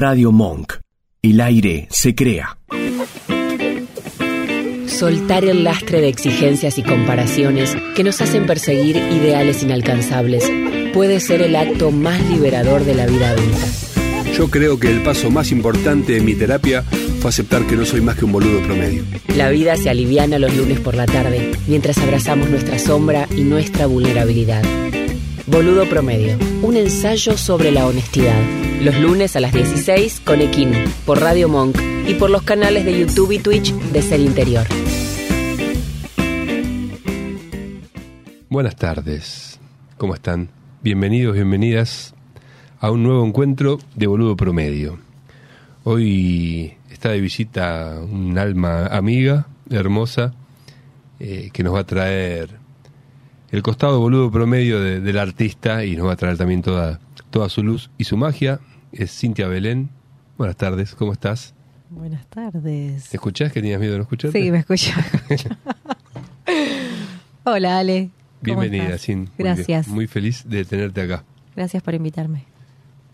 Radio Monk. El aire se crea. Soltar el lastre de exigencias y comparaciones que nos hacen perseguir ideales inalcanzables puede ser el acto más liberador de la vida adulta. Yo creo que el paso más importante en mi terapia fue aceptar que no soy más que un boludo promedio. La vida se aliviana los lunes por la tarde mientras abrazamos nuestra sombra y nuestra vulnerabilidad. Boludo Promedio, un ensayo sobre la honestidad. Los lunes a las 16 con Equino, por Radio Monk y por los canales de YouTube y Twitch de Ser Interior. Buenas tardes, ¿cómo están? Bienvenidos, bienvenidas a un nuevo encuentro de Boludo Promedio. Hoy está de visita un alma amiga, hermosa, eh, que nos va a traer el costado boludo promedio del artista y nos va a traer también toda, toda su luz y su magia. Es Cintia Belén. Buenas tardes, ¿cómo estás? Buenas tardes. ¿Te escuchás? ¿Que tenías miedo de no escucharte? Sí, me escucho. Hola, Ale. Bienvenida, Sin. Gracias. Muy, feliz de tenerte acá. Gracias por invitarme.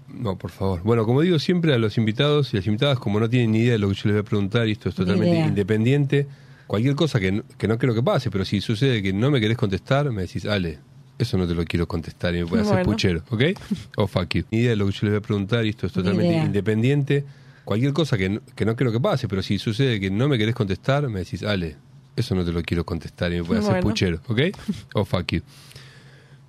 No, por favor. Bueno, como digo siempre a los invitados y las invitadas, como no tienen ni idea de lo que yo les voy a preguntar, y esto es totalmente independiente, cualquier cosa que no, que no creo que pase, pero si sucede que no me querés contestar, me decís, Ale, eso no te lo quiero contestar y me puede hacer puchero, ¿ok? O fuck you. Ni idea de lo que yo les voy a preguntar y esto es totalmente independiente. Cualquier cosa que no, que no creo que pase, pero si sucede que no me querés contestar, me decís, Ale, eso no te lo quiero contestar y me puede hacer puchero, ¿ok? O fuck you.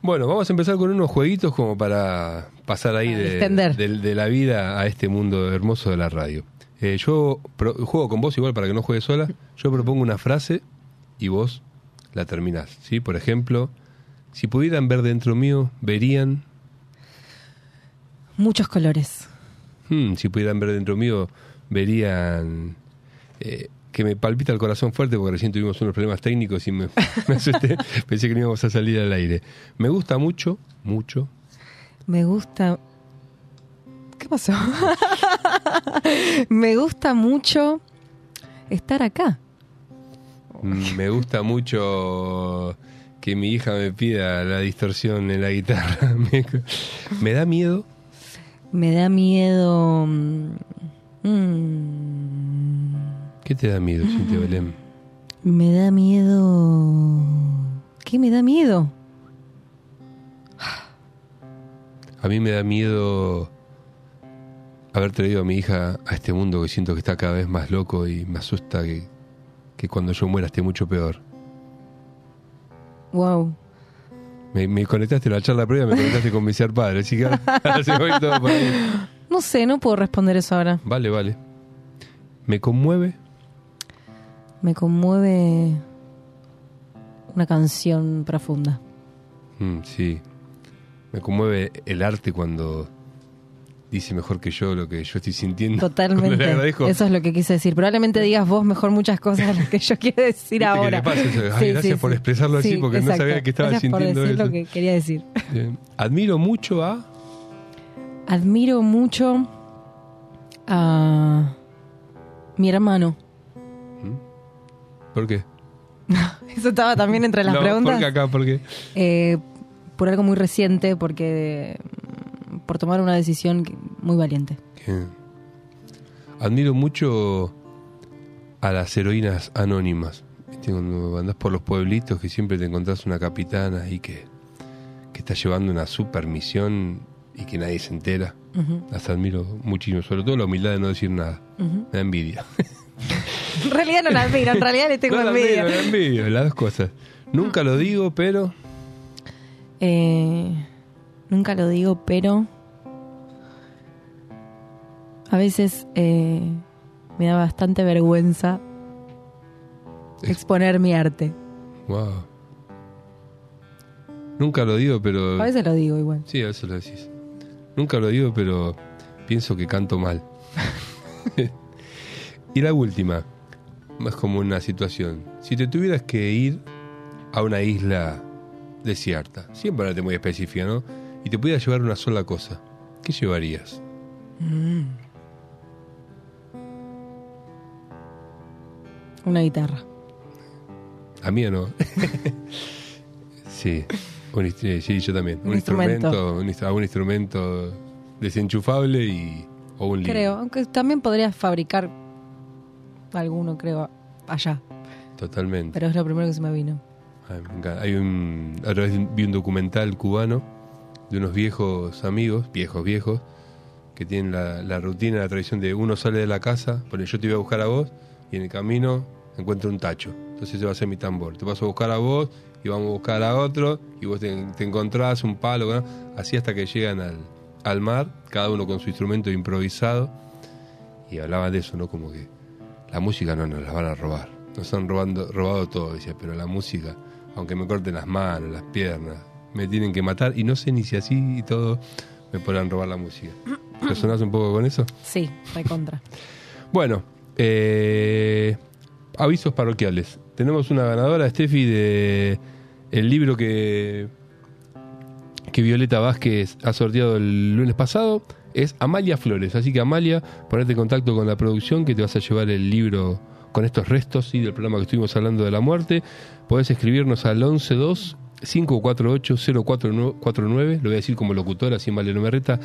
Bueno, vamos a empezar con unos jueguitos como para pasar ahí de, de, la vida a este mundo hermoso de la radio. Eh, yo juego con vos igual para que no juegues sola. Yo propongo una frase y vos la terminás. ¿sí? Por ejemplo, si pudieran ver dentro mío, verían... Muchos colores. Hmm, si pudieran ver dentro mío, verían... Eh, que me palpita el corazón fuerte porque recién tuvimos unos problemas técnicos y me, me asusté. Pensé que no íbamos a salir al aire. Me gusta mucho, mucho. Me gusta ¿Qué pasó? me gusta mucho estar acá. Mm, me gusta mucho que mi hija me pida la distorsión en la guitarra. me da miedo. Me da miedo. Mm, ¿Qué te da miedo, Cintia Belén? Me da miedo. ¿Qué me da miedo? A mí me da miedo haber traído a mi hija a este mundo que siento que está cada vez más loco y me asusta que, cuando yo muera esté mucho peor. Wow. Me, conectaste a la charla previa, me conectaste con mi ser padre, así que ahora, se voy todo para ahí. No sé, no puedo responder eso ahora. Vale, vale. ¿Me conmueve? Me conmueve una canción profunda. Mm, sí. Me conmueve el arte cuando dice mejor que yo lo que yo estoy sintiendo. Totalmente. Eso es lo que quise decir. Probablemente digas vos mejor muchas cosas de las que yo quiero decir ahora. gracias por expresarlo así porque no sabía que estaba sintiendo por decir lo que quería decir. Admiro mucho a. Admiro mucho a mi hermano. ¿Mm? ¿Por qué? Eso estaba también entre las preguntas. ¿Por qué acá? ¿Por qué? Eh, por algo muy reciente, porque por tomar una decisión muy valiente. Admiro mucho a las heroínas anónimas. Cuando andás por los pueblitos que siempre te encontrás una capitana y que, que está llevando una super misión y que nadie se entera. Las admiro muchísimo, sobre todo la humildad de no decir nada. Me da envidia. en realidad no la admiro, en realidad le tengo envidia. me da envidia, las dos cosas. Nunca lo digo, pero... Eh, nunca lo digo, pero a veces eh, me da bastante vergüenza exponer mi arte. Wow. Nunca lo digo, pero. A veces lo digo igual. Sí, a veces lo decís. Nunca lo digo, pero pienso que canto mal. y la última, más como una situación. Si te tuvieras que ir a una isla desierta, siempre te muy específica, ¿no? Y te pudieras llevar una sola cosa, ¿qué llevarías? Mm. Una guitarra. A mí o no. sí, sí, yo también. Un, instrumento, un, instrumento desenchufable y, O un libro. Creo, aunque también podrías fabricar alguno, creo, allá. Totalmente. Pero es lo primero que se me vino. Ay, me. Hay un, otra vez vi un documental cubano de unos viejos amigos, viejos, viejos, que tienen la, la rutina, la tradición de uno sale de la casa, pone yo te voy a buscar a vos, y en el camino encuentra un tacho. Entonces ese va a ser mi tambor. Te paso a buscar a vos y vamos a buscar a otro, y vos te, te encontrás un palo, ¿no? así hasta que llegan al, al mar, cada uno con su instrumento improvisado, y hablaban de eso, ¿no? Como que la música no nos la van a robar. Nos han robando, robado todo, decía, pero la música, aunque me corten las manos, las piernas, me tienen que matar, y no sé ni si así y todo me podrán robar la música. ¿Resonás un poco con eso? Sí, recontra. Bueno, eh, avisos parroquiales. Tenemos una ganadora, Steffi, de el libro que, que Violeta Vázquez ha sorteado el lunes pasado. Es Amalia Flores. Así que Amalia, ponete en contacto con la producción que te vas a llevar el libro con estos restos ¿sí? del programa que estuvimos hablando de la muerte. Podés escribirnos al 112 548 0449. Lo voy a decir como locutora, así Amalia no me reta.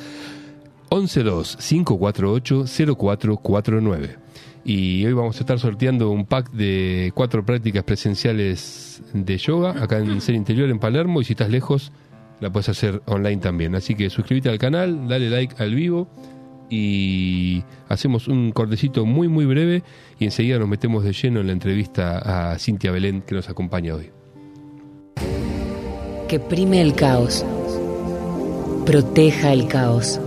112-548-0449. Y hoy vamos a estar sorteando un pack de cuatro prácticas presenciales de yoga acá en Ser Interior en Palermo. Y si estás lejos, la puedes hacer online también. Así que suscríbete al canal, dale like al vivo y hacemos un cortecito muy, muy breve. Y enseguida nos metemos de lleno en la entrevista a Cintia Belén que nos acompaña hoy. Que prime el caos. Proteja el caos.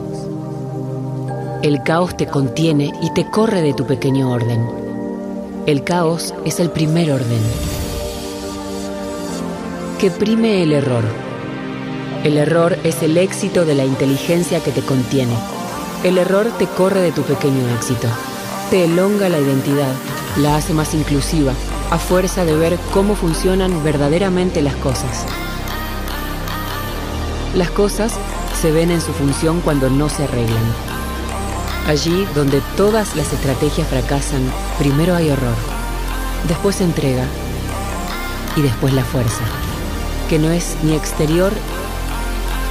El caos te contiene y te corre de tu pequeño orden. El caos es el primer orden. Que prime el error. El error es el éxito de la inteligencia que te contiene. El error te corre de tu pequeño éxito. Te elonga la identidad, la hace más inclusiva, a fuerza de ver cómo funcionan verdaderamente las cosas. Las cosas se ven en su función cuando no se arreglan. Allí donde todas las estrategias fracasan, primero hay horror, después entrega y después la fuerza, que no es ni exterior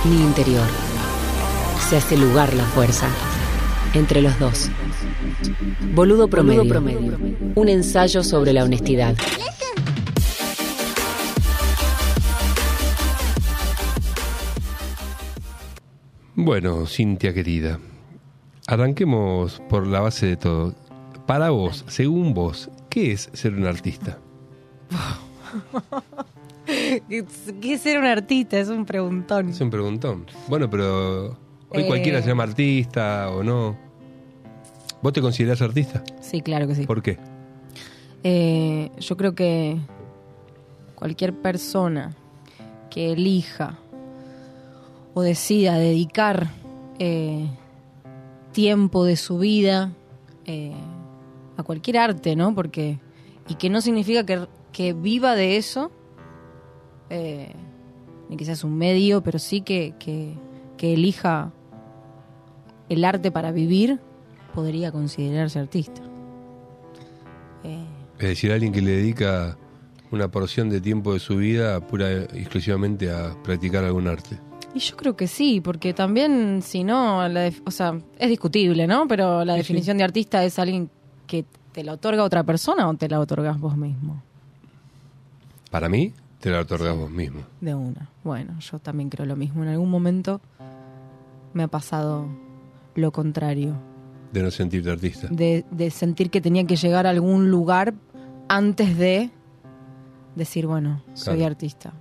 ni interior. Se hace lugar la fuerza entre los dos. Boludo promedio. promedio. Un ensayo sobre la honestidad. Bueno, Cintia querida, arranquemos por la base de todo. Para vos, según vos, ¿qué es ser un artista? ¿Qué es ser un artista? Es un preguntón. Es un preguntón. Bueno, pero hoy Eh. cualquiera se llama artista o no. ¿Vos te considerás artista? Sí, claro que sí. ¿Por qué? Eh, yo creo que cualquier persona que elija o decida dedicar eh, tiempo de su vida eh, a cualquier arte, ¿no? Porque y que no significa que, que viva de eso, eh, ni que seas un medio, pero sí que, que, elija el arte para vivir, podría considerarse artista. Eh, Es decir, alguien que le dedica una porción de tiempo de su vida pura exclusivamente a practicar algún arte. Y yo creo que sí, porque también, si no, la o sea, es discutible, ¿no? Pero la Sí, definición de artista es alguien que te la otorga otra persona o te la otorgas vos mismo. Para mí, te la otorgas vos mismo. De una. Bueno, yo también creo lo mismo. En algún momento me ha pasado lo contrario. De no sentirte artista. De, de sentir que tenía que llegar a algún lugar antes de decir, bueno, soy Claro. artista.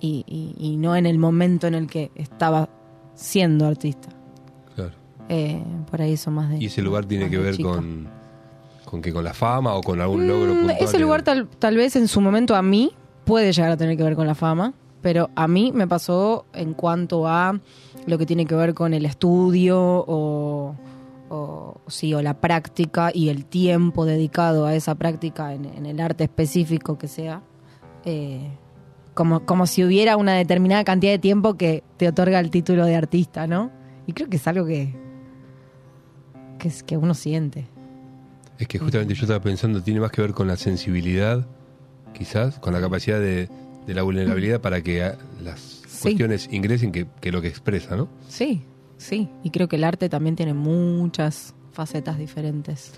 Y, y- y no en el momento en el que estaba siendo artista. Claro. Eh, por ahí eso más de. Y ese lugar tiene que ver chica. con, con que con la fama o con algún logro Mm, ese lugar tal, tal vez en su momento a mí puede llegar a tener que ver con la fama, pero a mí me pasó en cuanto a lo que tiene que ver con el estudio o, o, sí, o la práctica y el tiempo dedicado a esa práctica en, en el arte específico que sea. eh, como, como si hubiera una determinada cantidad de tiempo que te otorga el título de artista, ¿no? Y creo que es algo que, que, es, que uno siente. Es que justamente yo estaba pensando, tiene más que ver con la sensibilidad, quizás, con la capacidad de, de la vulnerabilidad para que las Sí. cuestiones ingresen que, que lo que expresa, ¿no? Sí, sí, y creo que el arte también tiene muchas facetas diferentes.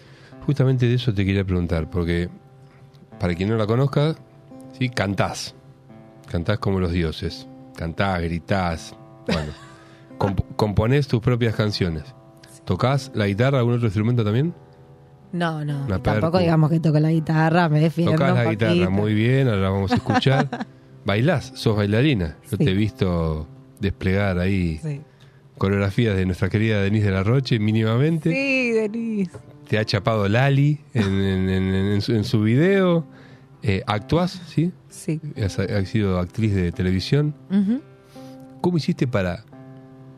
Justamente de eso te quería preguntar, porque para quien no la conozca, sí, cantás. Cantás como los dioses. Cantás, gritás. Bueno, comp- componés tus propias canciones. ¿Tocás la guitarra, algún otro instrumento también? No, no, Una tampoco digamos que toco la guitarra, me defiendo Tocás la guitarra muy bien, ahora la vamos a escuchar. Bailás, sos bailarina. Yo Sí. te he visto desplegar ahí Sí. coreografías de nuestra querida Denise de la Roche, mínimamente. Sí, Denise. Te ha chapado Lali en, en- en- en su, en su video. Eh, ¿Actuás? ¿Sí? Sí. Has, has sido actriz de televisión. ¿Cómo hiciste para,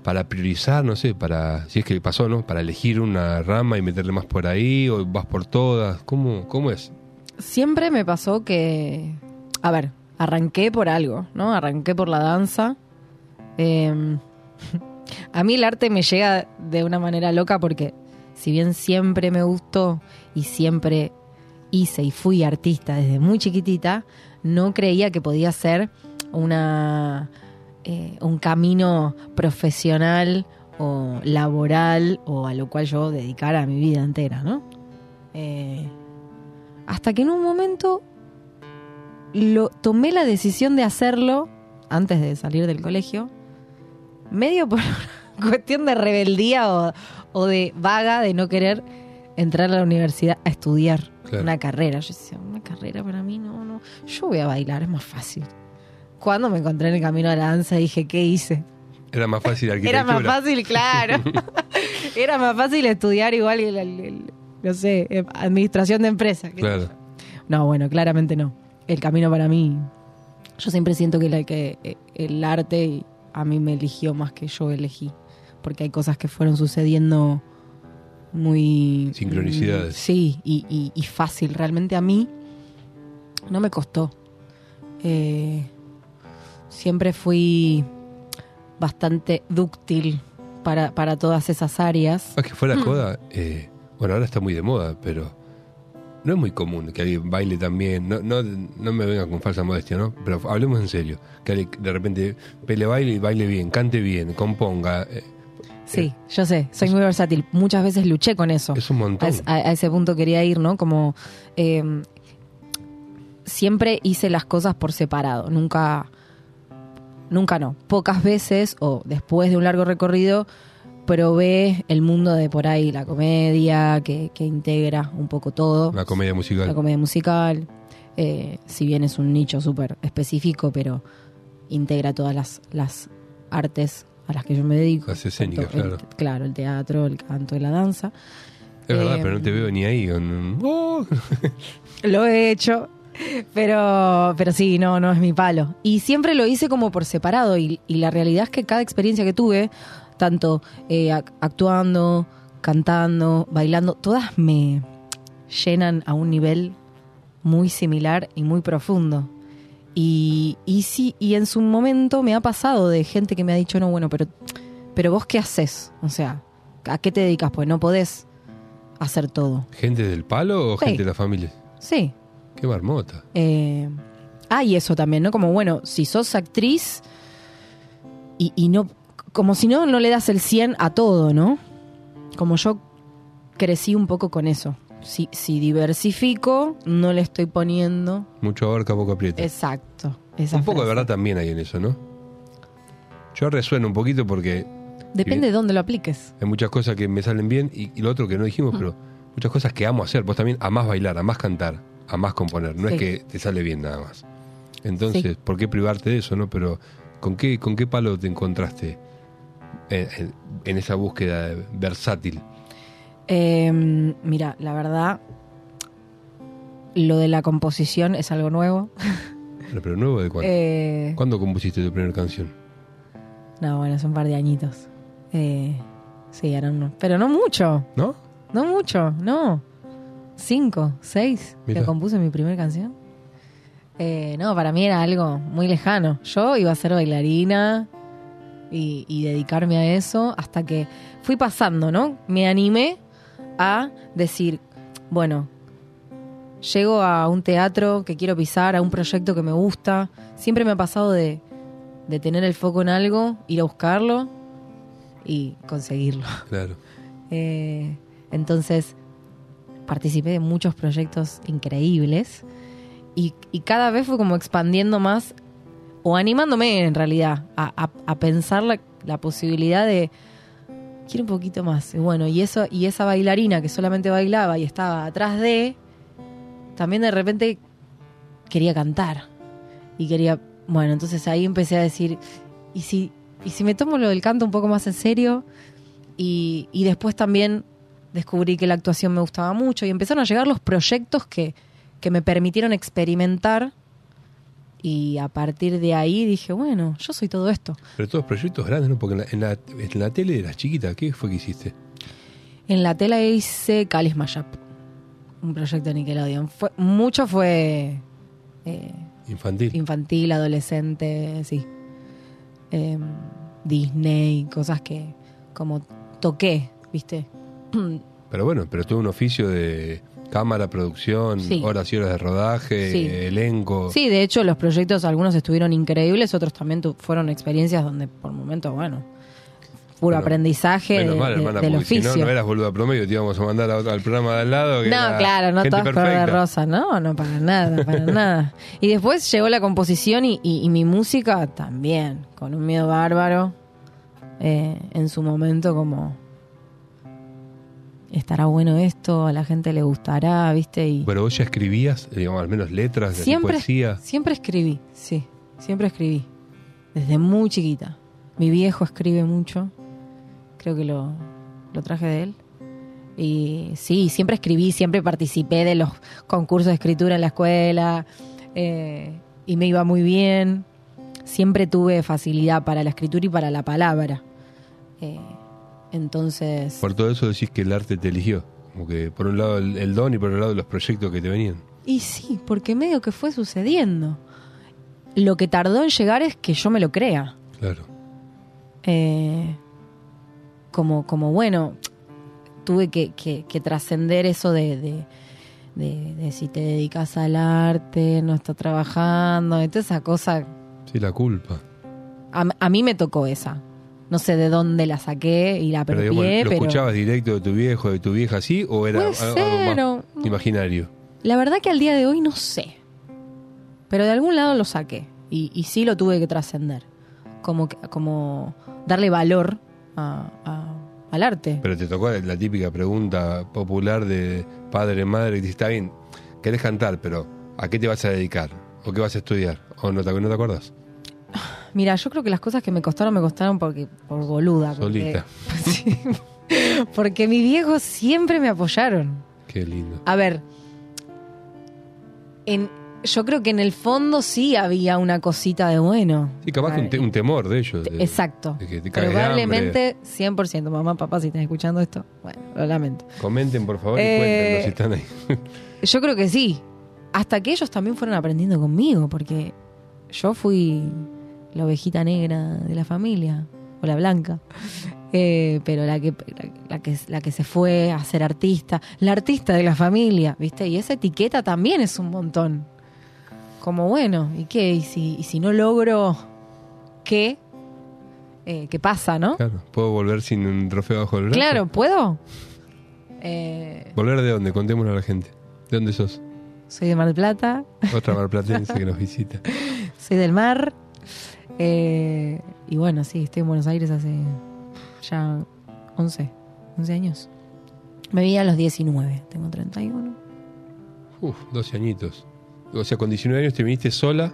para priorizar, no sé, para, si es que pasó, ¿no? Para elegir una rama y meterle más por ahí o vas por todas? ¿Cómo, cómo es? Siempre me pasó que, a ver, arranqué por algo, ¿no? Arranqué por la danza. Eh, a mí el arte me llega de una manera loca porque si bien siempre me gustó y siempre hice y fui artista desde muy chiquitita, no creía que podía ser una eh, un camino profesional o laboral o a lo cual yo dedicara mi vida entera, ¿no? Eh, hasta que en un momento lo tomé la decisión de hacerlo antes de salir del colegio, medio por cuestión de rebeldía o, o de vaga de no querer entrar a la universidad a estudiar Claro. una carrera. Yo decía, una carrera para mí no, no. Yo voy a bailar, es más fácil. Cuando me encontré en el camino de la danza dije, ¿qué hice? Era más fácil la Era arquitectura. más fácil, claro. Era más fácil estudiar igual, el- el- el- no sé, eh, administración de empresa. Claro. No, bueno, claramente no. El camino para mí, yo siempre siento que, la- que eh, el arte a mí me eligió más que yo elegí. Porque hay cosas que fueron sucediendo muy... Sincronicidades. mm, Sí, y, y- y fácil. Realmente a mí no me costó. Eh, siempre fui bastante dúctil para, para todas esas áreas. Ah, que fuera joda, eh, bueno, ahora está muy de moda, pero no es muy común que alguien baile también. No, no, no me venga con falsa modestia, ¿no? Pero hablemos en serio. Que alguien de repente pele baile y baile bien, cante bien, componga. eh, Sí, yo sé, soy muy versátil. Muchas veces luché con eso. es un montón. a- a ese punto quería ir, ¿no? Como eh, siempre hice las cosas por separado, nunca, nunca no. Pocas veces o después de un largo recorrido probé el mundo de por ahí, la comedia, que, que integra un poco todo. Una comedia musical. La comedia musical, eh, si bien es un nicho súper específico, pero integra todas las, las artes a las que yo me dedico. Las escénicas, Tanto el- claro. claro, el teatro, el canto y la danza. es verdad, eh, pero no te veo ni ahí. Con, ¡Oh! Lo he hecho, pero, pero sí, no, no es mi palo. Y siempre lo hice como por separado y, y la realidad es que cada experiencia que tuve, tanto eh, ac- actuando, cantando, bailando, todas me llenan a un nivel muy similar y muy profundo. Y, y sí, y en su momento me ha pasado de gente que me ha dicho, no, bueno, pero, pero vos qué haces? O sea, ¿a qué te dedicas? Pues no podés hacer todo. ¿Gente del palo o Sí. gente de la familia? Sí, Qué marmota. eh, ah, y eso también, ¿no? Como, bueno, si sos actriz y, y no, como si no, no le das el 100 a todo, ¿no? Como yo crecí un poco con eso. Si, si diversifico, no le estoy poniendo. Mucho abarca, poco aprieta. Exacto. esa un poco de verdad también hay en eso, ¿no? Yo resueno un poquito porque Depende de dónde lo apliques. hay muchas cosas que me salen bien y, y lo otro que no dijimos, pero muchas cosas que amo hacer. Vos también amás bailar, amás cantar, amás componer. No Sí. es que te sale bien nada más. Entonces, Sí. ¿por qué privarte de eso, no? Pero, ¿con qué, con qué palo te encontraste en, en- en esa búsqueda versátil? Eh, mira, la verdad, lo de la composición es algo nuevo. Pero, nuevo de cuándo? Eh, ¿Cuándo compusiste tu primera canción? no, bueno, son un par de añitos. Eh, sí, eran unos- Pero no mucho. ¿No? No mucho, no. Cinco, seis, Mirá. que compuse mi primera canción. Eh, no, para mí era algo muy lejano. Yo iba a ser bailarina y, y dedicarme a eso hasta que fui pasando, ¿no? Me animé a decir, bueno, llego a un teatro que quiero pisar, a un proyecto que me gusta. Siempre me ha pasado de, de tener el foco en algo, ir a buscarlo y conseguirlo. Claro. Eh, entonces, participé de muchos proyectos increíbles y, y cada vez fue como expandiendo más o animándome en realidad a, a- a pensar la, la posibilidad de quiero un poquito más. Bueno, y eso y esa bailarina que solamente bailaba y estaba atrás de también de repente quería cantar y quería, bueno, entonces ahí empecé a decir, ¿y si y si me tomo lo del canto un poco más en serio? Y, y después también descubrí que la actuación me gustaba mucho y empezaron a llegar los proyectos que, que me permitieron experimentar y a partir de ahí dije, bueno, yo soy todo esto. Pero todos proyectos grandes, ¿no? Porque en la, en la, en la tele eras chiquita. ¿Qué fue que hiciste? En la tela hice Calis Mayap, un proyecto de Nickelodeon. Fue, mucho fue eh, Infantil. infantil, adolescente, sí. Em, Disney, cosas que como toqué, ¿viste? Pero bueno, pero tuvo un oficio de cámara, producción, Sí. horas y horas de rodaje, Sí. elenco. Sí, de hecho los proyectos algunos estuvieron increíbles, otros también tu- fueron experiencias donde por momentos, bueno, puro Bueno, aprendizaje Menos de- mal, de- hermana, del porque si no, no eras boluda promedio, te íbamos a mandar a otro- al programa de al lado. que No, claro, no todas color de perfecta. rosa, no, no para nada, para nada. Y después llegó la composición y, y- y mi música también, con un miedo bárbaro, eh, en su momento como, estará bueno esto, a la gente le gustará, ¿viste? Y Pero vos ya escribías, digamos, al menos letras de poesía. siempre escribí, sí, siempre escribí, desde muy chiquita. Mi viejo escribe mucho, creo que lo, lo traje de él. Y sí, siempre escribí, siempre participé de los concursos de escritura en la escuela eh, y me iba muy bien. Siempre tuve facilidad para la escritura y para la palabra. Eh, entonces, Por todo eso decís que el arte te eligió. Como que por un lado el, el don y por otro lado los proyectos que te venían. y sí, porque medio que fue sucediendo. Lo que tardó en llegar es que yo me lo crea. Claro. Eh, como, como bueno, tuve que, que- que trascender eso de, de, de- de si te dedicas al arte, no estás trabajando, toda esa cosa. Sí, la culpa. A, a mí me tocó esa. No sé de dónde la saqué y la Pero apropié, digamos, ¿lo pero, escuchabas directo de tu viejo, de tu vieja así? ¿O era Puede algo ser, más o- imaginario? la verdad que al día de hoy no sé. Pero de algún lado lo saqué y, y sí lo tuve que trascender. Como, como darle valor a- a- al arte. Pero te tocó la típica pregunta popular de padre, madre, que está bien, querés cantar, pero ¿a qué te vas a dedicar? ¿O qué vas a estudiar? ¿O no te, no te acuerdas? Mira, yo creo que las cosas que me costaron, me costaron porque por boluda. porque- Solita. Sí. porque mis viejos siempre me apoyaron. Qué lindo. A ver, en, yo creo que en el fondo sí había una cosita de bueno. Sí, capaz que un, te- un temor de ellos. de- Exacto. de que te Probablemente 100%. Mamá, papá, si están escuchando esto, bueno, lo lamento. Comenten, por favor, y Eh, cuéntenos si están ahí. Yo creo que sí. Hasta que ellos también fueron aprendiendo conmigo, porque yo fui la ovejita negra de la familia, o la blanca. Eh, pero la que, la, la que, la que se fue a ser artista, la artista de la familia, ¿viste? Y esa etiqueta también es un montón. Como bueno, ¿y qué? ¿Y si, y si no logro qué? Eh, ¿Qué pasa, no? Claro, ¿puedo volver sin un trofeo bajo el brazo? Claro, ¿puedo? Eh, ¿Volver de dónde? Contémosle a la gente. ¿De dónde sos? soy de Mar del Plata, Otra marplatense que nos visita. soy del mar. Eh, y bueno, sí, estoy en Buenos Aires hace ya 11, 11 años. Me vi a los 19, tengo 31. Uf, 12 añitos. O sea, con 19 años te viniste sola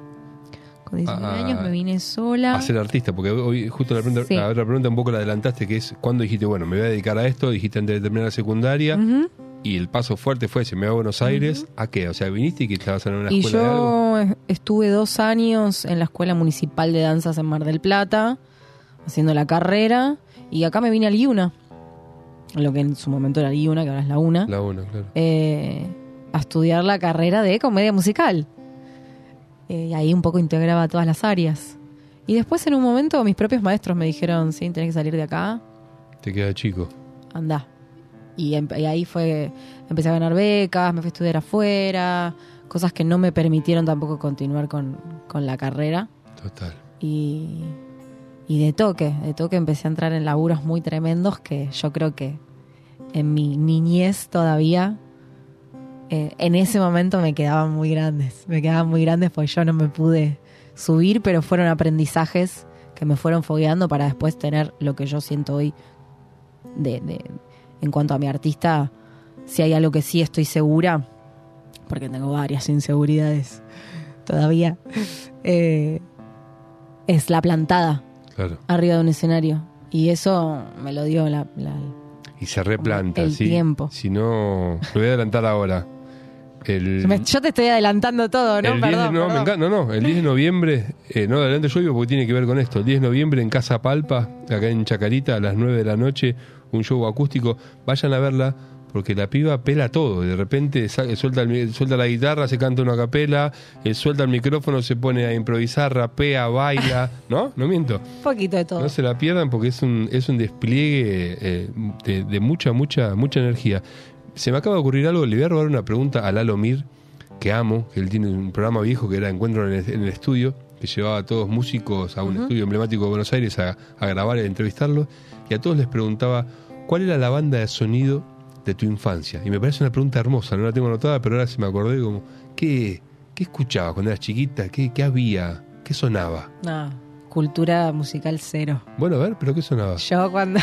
Con 19 Ah, años me vine sola. a ser artista, porque hoy justo la, pregunta, Sí. la otra pregunta un poco la adelantaste, que es cuando dijiste, bueno, me voy a dedicar a esto, dijiste antes de terminar la secundaria, Ujú. Y el paso fuerte fue, se me va a Buenos Aires, ¿a qué? O sea, viniste y que estabas en una Y escuela de algo. yo estuve dos años en la Escuela Municipal de Danzas en Mar del Plata, haciendo la carrera, y acá me vine al IUNA, lo que en su momento era IUNA, que ahora es la UNA. La una, claro. eh, a estudiar la carrera de comedia musical. Eh, y ahí un poco integraba todas las áreas. Y después en un momento mis propios maestros me dijeron, sí, tenés que salir de acá, Te queda chico. anda. Y, em- y ahí fue, empecé a ganar becas, me fui a estudiar afuera, cosas que no me permitieron tampoco continuar con, con la carrera. Total. Y, y de toque. De toque empecé a entrar en laburos muy tremendos que yo creo que en mi niñez todavía, eh, en ese momento me quedaban muy grandes. Me quedaban muy grandes porque yo no me pude subir, pero fueron aprendizajes que me fueron fogueando para después tener lo que yo siento hoy de, de, en cuanto a mi artista. Si hay algo que sí estoy segura, porque tengo varias inseguridades todavía, eh, es la plantada Claro. arriba de un escenario. Y eso me lo dio la, la- Y se replanta, El ¿sí? tiempo. Si no, lo voy a adelantar ahora. El, Me- yo te estoy adelantando todo, ¿no? el 10 de- Perdón, no, me encanta- no, no, el 10 de noviembre, eh, no, adelante yo digo porque tiene que ver con esto. El 10 de noviembre en Casa Palpa, acá en Chacarita, a las 9 de la noche, un show acústico. Vayan a verla porque la piba pela todo. De repente suelta, el suelta la guitarra, se canta una capela, eh, suelta el micrófono, se pone a improvisar, rapea, baila. ¿No? No miento. Un poquito de todo. No se la pierdan porque es un, es un despliegue eh, de, de mucha, mucha, mucha energía. Se me acaba de ocurrir algo, le voy a robar una pregunta a Lalo Mir, que amo, que él tiene un programa viejo que era Encuentro en el, en el estudio, que llevaba a todos músicos a un estudio emblemático de Buenos Aires a, a grabar y a entrevistarlos, y a todos les preguntaba cuál era la banda de sonido de tu infancia. Y me parece una pregunta hermosa, no la tengo anotada, pero ahora se me acordé como, ¿qué, qué escuchabas cuando eras chiquita? ¿Qué, qué había? ¿Qué sonaba? No, cultura musical cero. Bueno, a ver, pero ¿qué sonaba? Yo cuando...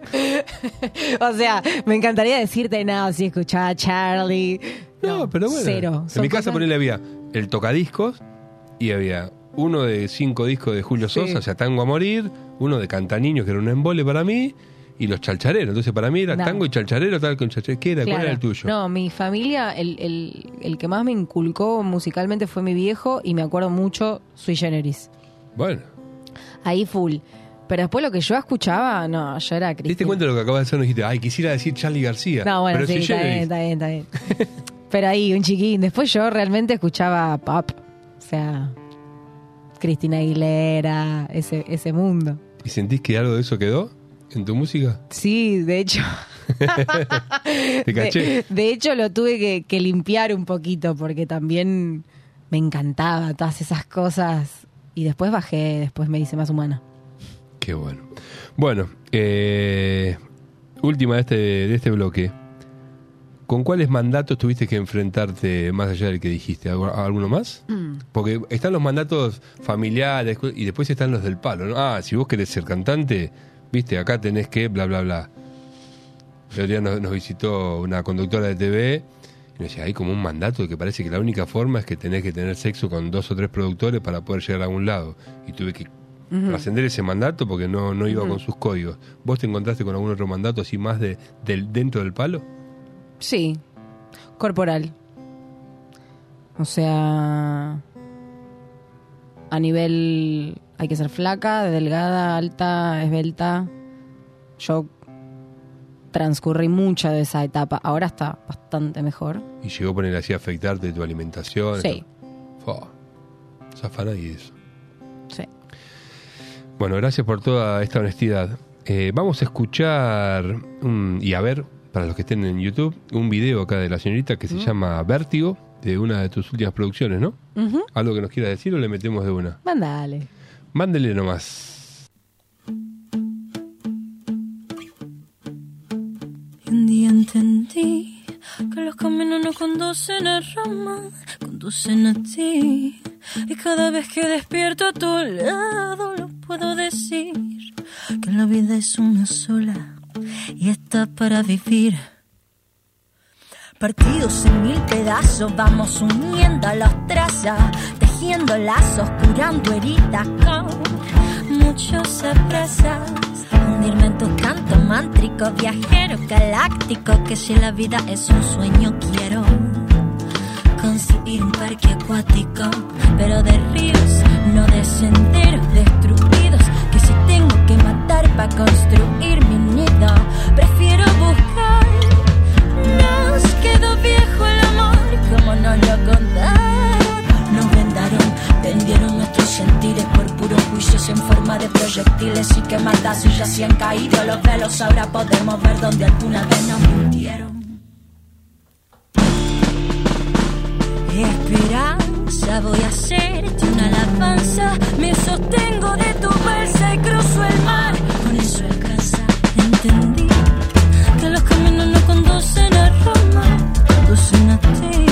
o sea, me encantaría decirte, no, si escuchaba Charlie. No, pero bueno. Cero. En mi casa cosas- ponele había el tocadiscos y había uno de cinco discos de Julio Sí. Sosa, o sea, Tango a Morir, uno de Cantaniños, que era un embole para mí, y los chalchareros. Entonces, para mí era No. tango y chalcharero, tal con chalcharero. ¿Qué era? ¿Cuál era el tuyo? No, mi familia, el, el, el que más me inculcó musicalmente fue mi viejo y me acuerdo mucho Sui Generis. Bueno, Ahí full. Pero después lo que yo escuchaba, no, yo era ¿te diste cuenta de lo que acabas de hacer? No dijiste, ay, quisiera decir Charlie García. No, bueno, pero sí, si está bien, está bien, está bien. Pero ahí, un chiquín. Después yo realmente escuchaba pop. O sea, Cristina Aguilera, ese, ese mundo. ¿Y sentís que algo de eso quedó en tu música? Sí, de hecho. Te caché. De, de hecho, lo tuve que, que limpiar un poquito porque también me encantaba todas esas cosas. Y después bajé, después me hice más humana. Qué bueno. Bueno, eh, última de este, de este bloque. ¿Con cuáles mandatos tuviste que enfrentarte más allá del que dijiste? ¿Algu- ¿Alguno más? Porque están los mandatos familiares y después están los del palo. ¿no? Ah, si vos querés ser cantante, viste, acá tenés que bla, bla, bla. El otro día nos, nos visitó una conductora de TV y me decía, hay como un mandato de que parece que la única forma es que tenés que tener sexo con dos o tres productores para poder llegar a algún lado. Y tuve que trascender ese mandato porque no, no iba con sus códigos. ¿Vos te encontraste con algún otro mandato así más de, del, dentro del palo? Sí, corporal. O sea, a nivel hay que ser flaca, delgada, alta, esbelta. Yo transcurrí mucha de esa etapa. Ahora está bastante mejor. Y llegó a poner así a afectarte tu alimentación. Sí, Fua, zafana y eso. sí. Bueno, gracias por toda esta honestidad. Eh, vamos a escuchar y a ver, para los que estén en YouTube, un video acá de la señorita que se llama Vértigo, de una de tus últimas producciones, ¿no? ¿Algo que nos quiera decir o le metemos de una? Mandale. Mándele nomás. Un día entendí que los caminos no conducen a Roma, conducen a ti. Y cada vez que despierto a tu lado lo puedo decir, que la vida es una sola y está para vivir. Partidos en mil pedazos, vamos uniendo las trazas, tejiendo lazos, curando heridas con muchos sorpresas. Hundirme en tus cantos mántricos, viajero galáctico, que si la vida es un sueño quiero un parque acuático, pero de ríos, no de senderos destruidos, que si tengo que matar para construir mi nido, prefiero buscar. Nos quedó viejo el amor, como nos lo contaron. Nos vendaron, vendieron nuestros sentires por puros juicios en forma de proyectiles y que matazos ya se han caído los velos. Ahora podemos ver donde alguna vez nos esperanza, voy a hacerte una alabanza. Me sostengo de tu balsa y cruzo el mar. Con eso alcanza, entendí que los caminos no conducen a Roma, conducen a ti.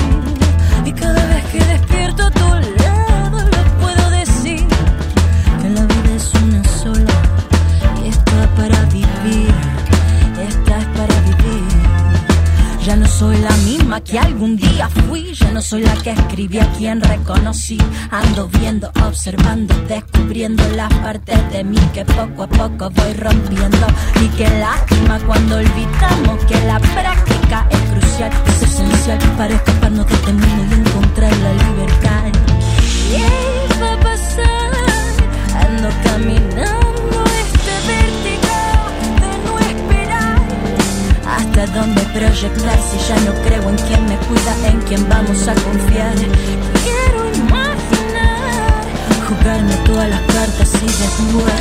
Que algún día fui. Ya no soy la que escribí a quien reconocí. Ando viendo, observando, descubriendo las partes de mí que poco a poco voy rompiendo. Y qué lástima cuando olvidamos que la práctica es crucial, es esencial para escaparnos de este mundo y encontrar la libertad. ¿Qué va a pasar? Ando caminando este vértigo ¿Hasta dónde proyectar si ya no creo en quien me cuida, en quien vamos a confiar? Quiero imaginar, jugarme todas las cartas y después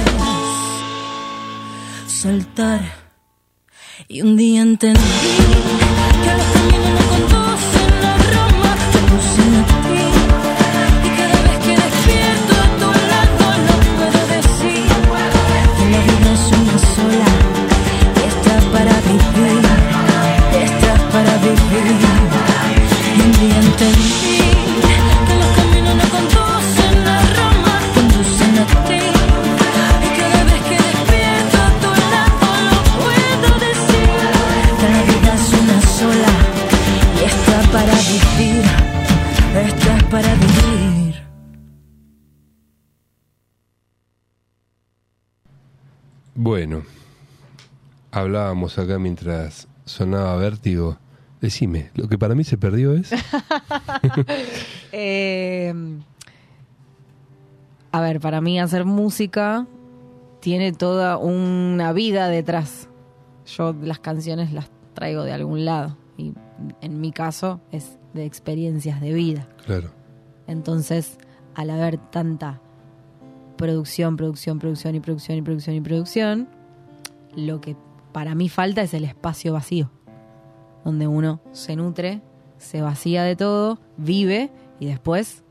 soltar. Y un día entendí hablábamos acá mientras sonaba vértigo. Decime, lo que para mí se perdió es. Eh, a ver, para mí hacer música tiene toda una vida detrás. Yo las canciones las traigo de algún lado y en mi caso es de experiencias de vida. Claro. Entonces, al haber tanta producción, producción, producción y producción y producción y producción, lo que para mí falta es el espacio vacío, donde uno se nutre, se vacía de todo, vive y después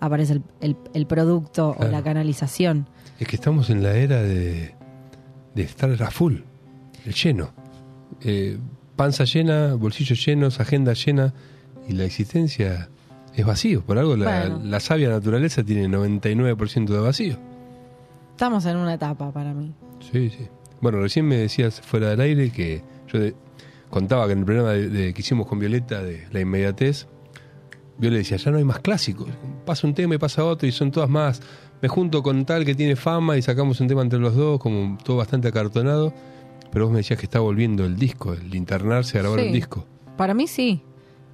aparece el, el- el producto o la canalización. Es que estamos en la era de, de estar a full, el lleno. Eh, panza llena, bolsillos llenos, agenda llena y la existencia es vacío. Por algo la, Bueno. la sabia naturaleza tiene 99% de vacío. Estamos en una etapa para mí. Sí, sí. Bueno, recién me decías fuera del aire que yo de- contaba que en el programa de, de- que hicimos con Violeta de la inmediatez, Violeta decía, ya no hay más clásicos. Pasa un tema y pasa otro y son todas más. Me junto con tal que tiene fama y sacamos un tema entre los dos, como todo bastante acartonado. Pero vos me decías que está volviendo el disco, el internarse a grabar Sí. un disco. Para mí sí.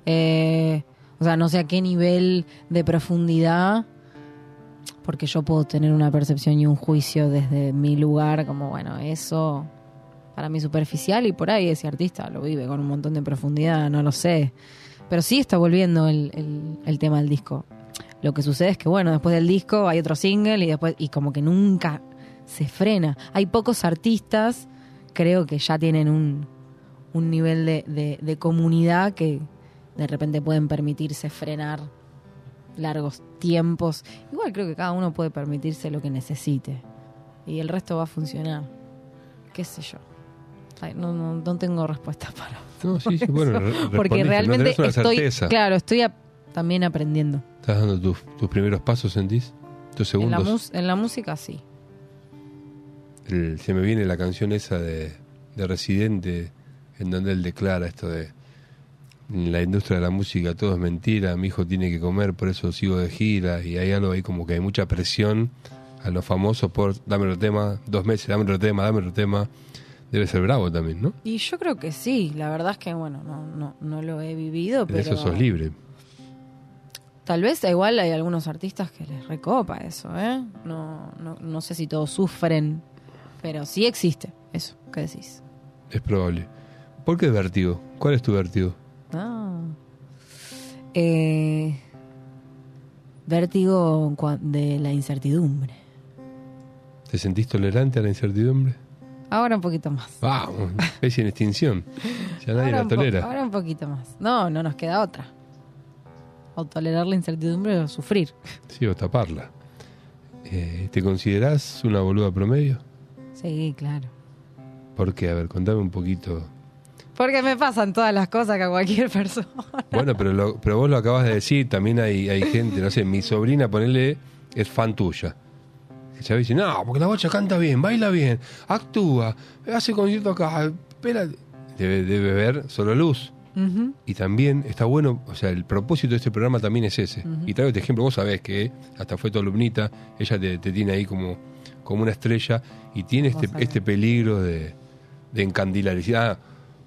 Eh, o sea, no sé a qué nivel de profundidad, porque yo puedo tener una percepción y un juicio desde mi lugar, como bueno, eso para mí superficial y por ahí ese artista lo vive con un montón de profundidad, no lo sé. Pero sí está volviendo el, el- tema del disco. Lo que sucede es que, bueno, después del disco hay otro single y después, y como que nunca se frena. Hay pocos artistas, creo que ya tienen un, un nivel de- de comunidad que de repente pueden permitirse frenar largos tiempos. Igual creo que cada uno puede permitirse lo que necesite. Y el resto va a funcionar. ¿Qué sé yo? Ay, no, no, no tengo respuesta para No, sí, sí, bueno, Porque no realmente estoy, certeza. claro, estoy a- también aprendiendo. ¿Estás dando tus, tus primeros pasos, sentís? ¿Tus En la, segundos? mus- en la música sí. El- se me viene la canción esa de, de Residente, en donde él declara esto de en la industria de la música todo es mentira, mi hijo tiene que comer, por eso sigo de gira, y hay algo ahí como que hay mucha presión a los famosos por dame otro tema, dos meses, dame otro tema, dame otro tema. Debe ser bravo también, ¿no? Y yo creo que sí. La verdad es que, bueno, no, no, no lo he vivido, En pero... eso sos libre. Tal vez igual hay algunos artistas que les recopa eso, ¿eh? No, no, no sé si todos sufren, pero sí existe eso que decís. Es probable. ¿Por qué vértigo? ¿Cuál es tu vértigo? Eh, vértigo de la incertidumbre. ¿Te sentís tolerante a la incertidumbre? Ahora un poquito más. Vamos, especie en extinción. Ya nadie ahora, la tolera. ahora un poquito más. No, no nos queda otra. O tolerar la incertidumbre o sufrir. Sí, o taparla. Eh, ¿Te considerás una boluda promedio? Sí, claro. ¿Por qué? A ver, contame un poquito. Porque me pasan todas las cosas que a cualquier persona. Bueno, pero, lo- pero vos lo acabas de decir, también hay, hay gente, no sé, mi sobrina, ponele, es fan tuya. Que ya dice, no, porque la bocha canta bien, baila bien, actúa, hace concierto acá, espera. Debe, debe ver solo luz. Y también está bueno, o sea, el propósito de este programa también es ese. Y traigo este ejemplo, vos sabés que hasta fue tu alumnita, ella te, tiene ahí como, como una estrella y tiene este, este peligro de, de encandilar. Y decir, ah,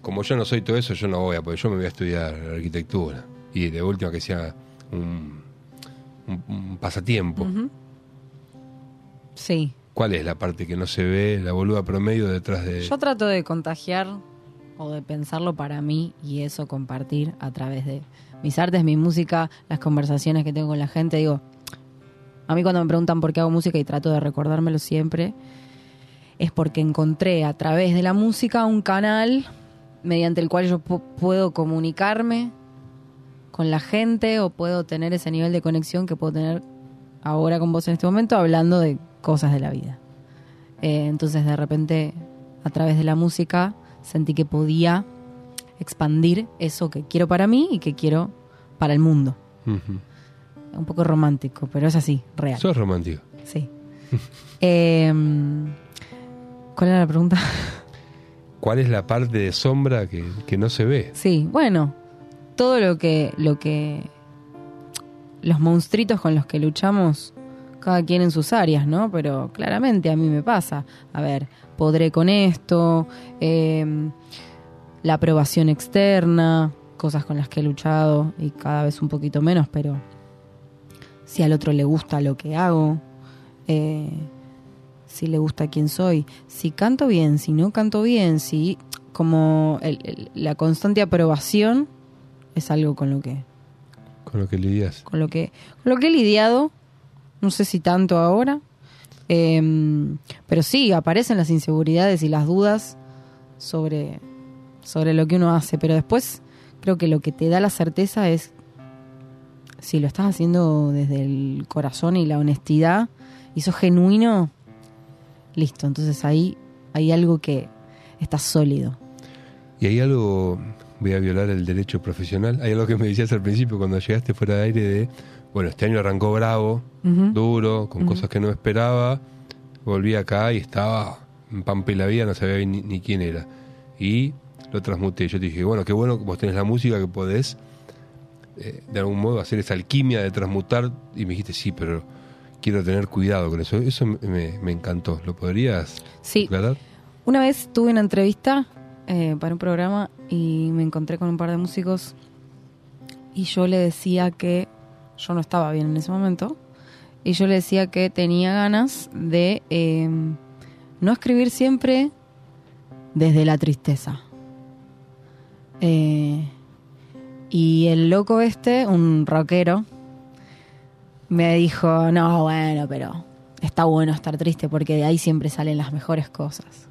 como yo no soy todo eso, yo no voy a, porque yo me voy a estudiar arquitectura. Y de última que sea un, un, pasatiempo. Sí. ¿Cuál es la parte que no se ve, la boluda promedio detrás de...? Yo trato de contagiar o de pensarlo para mí y eso compartir a través de mis artes, mi música, las conversaciones que tengo con la gente. Digo, a mí cuando me preguntan por qué hago música y trato de recordármelo siempre, es porque encontré a través de la música un canal mediante el cual yo puedo comunicarme con la gente o puedo tener ese nivel de conexión que puedo tener ahora con vos en este momento hablando de cosas de la vida. Eh, entonces de repente a través de la música sentí que podía expandir eso que quiero para mí y que quiero para el mundo. Un poco romántico, pero es así, real. Sos romántico. Sí. Em, ¿Cuál era la pregunta? ¿Cuál es la parte de sombra que, que, no se ve? Sí, bueno, todo lo que, lo que. los monstruitos con los que luchamos, cada quien en sus áreas, ¿no? Pero claramente a mí me pasa. A ver, podré con esto, em, la aprobación externa, cosas con las que he luchado y cada vez un poquito menos, pero si al otro le gusta lo que hago, eh, si le gusta quién soy, si canto bien, si no canto bien, si como la constante aprobación es algo con lo que con lo que lidias. con lo que con lo que he lidiado no sé si tanto ahora Em, pero sí, aparecen las inseguridades y las dudas sobre, sobre lo que uno hace, pero después creo que lo que te da la certeza es si lo estás haciendo desde el corazón y la honestidad y sos genuino, listo, entonces ahí hay algo que está sólido. Y hay algo, voy a violar el derecho profesional, hay algo que me decías al principio cuando llegaste fuera de aire de bueno, este año arrancó bravo, duro, con cosas que no esperaba. Volví acá y estaba en Pampa y la vida, no sabía ni, quién era. Y lo transmuté. Yo te dije, bueno, qué bueno que vos tenés la música que podés eh, de algún modo hacer esa alquimia de transmutar. Y me dijiste, sí, pero quiero tener cuidado con eso. Eso me, encantó. ¿Lo podrías sí. Una vez tuve una entrevista eh, para un programa y me encontré con un par de músicos y yo le decía que yo no estaba bien en ese momento, y yo le decía que tenía ganas de em, no escribir siempre desde la tristeza. Eh, y el loco este, un rockero, me dijo, no, bueno, pero está bueno estar triste porque de ahí siempre salen las mejores cosas.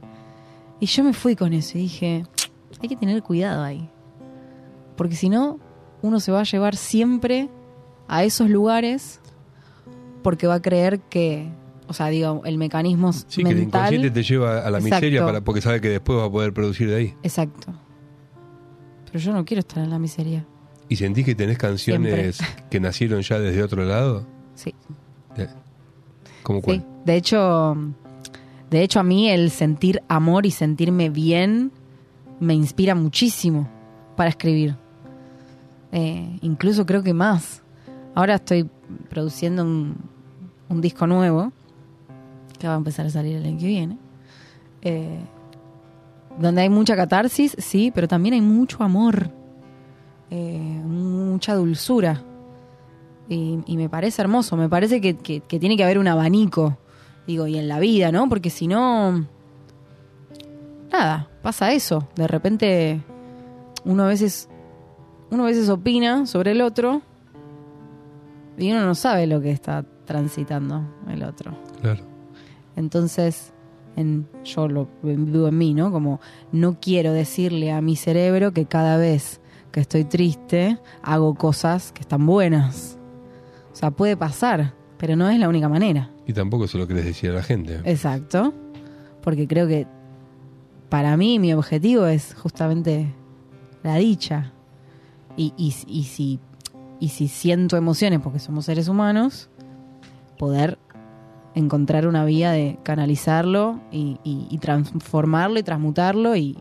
Y yo me fui con eso y dije, hay que tener cuidado ahí. Porque si no, uno se va a llevar siempre a esos lugares porque va a creer que, o sea, digo, el mecanismo sí, que el inconsciente te lleva a la miseria para, porque sabe que después va a poder producir de ahí. Exacto. Pero yo no quiero estar en la miseria. ¿Y sentís que tenés canciones que nacieron ya desde otro lado? Sí. ¿Cómo cuál? Sí. De hecho, de hecho a mí el sentir amor y sentirme bien me inspira muchísimo para escribir. Eh, incluso creo que más. Ahora estoy produciendo un, disco nuevo que va a empezar a salir el año que viene. Eh, donde hay mucha catarsis, sí, pero también hay mucho amor, eh, mucha dulzura. Y, me parece hermoso, me parece que, tiene que haber un abanico, digo, y en la vida, ¿no? Porque si no, nada, pasa eso. De repente, uno a veces, uno a veces opina sobre el otro y uno no sabe lo que está transitando el otro. Claro. Entonces, en, yo lo vivo en mí, ¿no? Como no quiero decirle a mi cerebro que cada vez que estoy triste hago cosas que están buenas. O sea, puede pasar, pero no es la única manera. Y tampoco se lo querés decir a la gente. Exacto. Porque creo que para mí mi objetivo es justamente la dicha. Y, y, y si y si siento emociones porque somos seres humanos, poder encontrar una vía de canalizarlo y, transformarlo y transmutarlo y,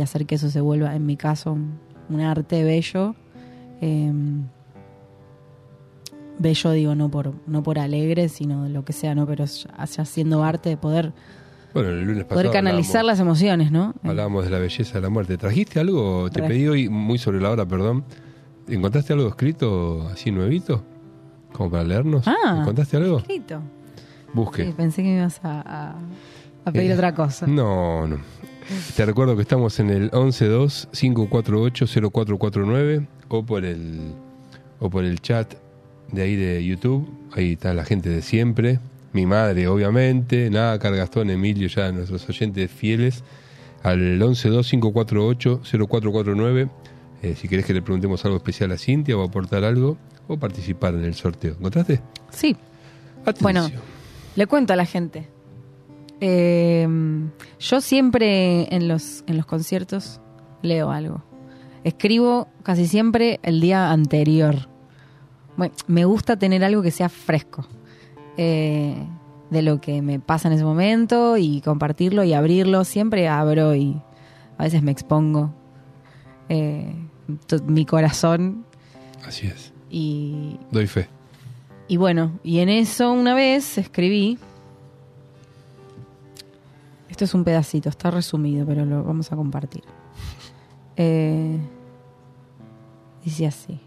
hacer que eso se vuelva, en mi caso, un arte bello. eh, bello digo no por no por alegre, sino lo que sea, ¿no? Pero haciendo arte de poder, Bueno, el lunes pasado poder canalizar las emociones, ¿no? Hablábamos de la belleza de la muerte. ¿Trajiste algo? Te Re. pedí hoy, muy sobre la hora, perdón. ¿Encontraste algo escrito así nuevito? ¿Como para leernos? Ah. ¿Encontraste algo? escrito. Busque. Sí, pensé que me ibas a, a- a pedir Eh, otra cosa. No, no. Te recuerdo que estamos en el 112-548-0449 o por el o por el chat de ahí de YouTube. Ahí está la gente de siempre. Mi madre, obviamente. Nada, Gastón, Emilio, ya nuestros oyentes fieles. Al 112-548-0449. Eh, si querés que le preguntemos algo especial a Cintia o aportar algo o participar en el sorteo. ¿Encontraste? Sí, Atención. Bueno. le cuento a la gente. Eh, yo siempre en los, en los conciertos leo algo. Escribo casi siempre el día anterior. Bueno, me gusta tener algo que sea fresco. eh, de lo que me pasa en ese momento y compartirlo y abrirlo. Siempre abro y a veces me expongo. eh, mi corazón Así es. y, Doy fe. y bueno, y en eso una vez escribí. Esto es un pedacito, está resumido, pero lo vamos a compartir. Eh, dice así.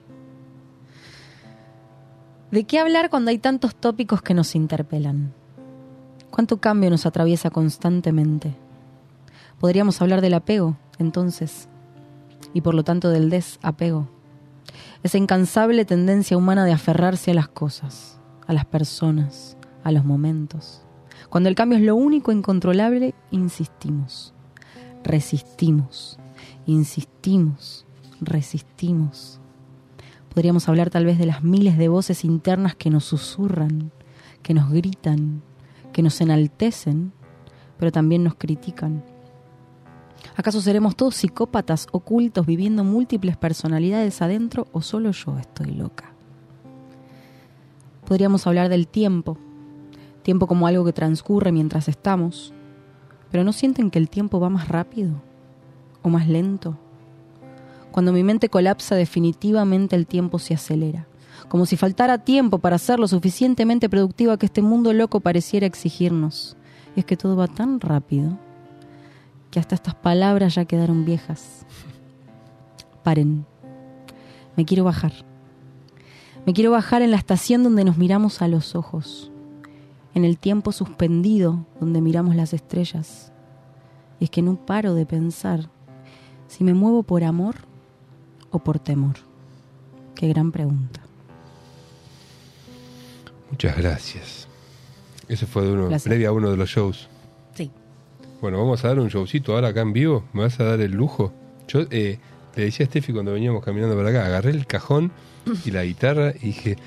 ¿De qué hablar cuando hay tantos tópicos que nos interpelan? ¿Cuánto cambio nos atraviesa constantemente? Podríamos hablar del apego, entonces, y por lo tanto del desapego esa incansable tendencia humana de aferrarse a las cosas, a las personas, a los momentos. Cuando el cambio es lo único incontrolable, insistimos, resistimos, insistimos, resistimos. Podríamos hablar tal vez de las miles de voces internas que nos susurran, que nos gritan, que nos enaltecen, pero también nos critican. ¿Acaso seremos todos psicópatas ocultos viviendo múltiples personalidades adentro o solo yo estoy loca? Podríamos hablar del tiempo, tiempo como algo que transcurre mientras estamos, pero ¿no sienten que el tiempo va más rápido o más lento? Cuando mi mente colapsa definitivamente el tiempo se acelera, como si faltara tiempo para ser lo suficientemente productiva que este mundo loco pareciera exigirnos. Y es que todo va tan rápido que hasta estas palabras ya quedaron viejas. Paren. Me quiero bajar. Me quiero bajar en la estación donde nos miramos a los ojos, en el tiempo suspendido donde miramos las estrellas. Y es que no paro de pensar si me muevo por amor o por temor. Qué gran pregunta. Muchas gracias. Ese fue de uno, Placer. previa a uno de los shows. Sí. Bueno, vamos a dar un showcito ahora acá en vivo. ¿Me vas a dar el lujo? Yo eh, le decía a Steffi cuando veníamos caminando para acá, agarré el cajón y la guitarra y dije,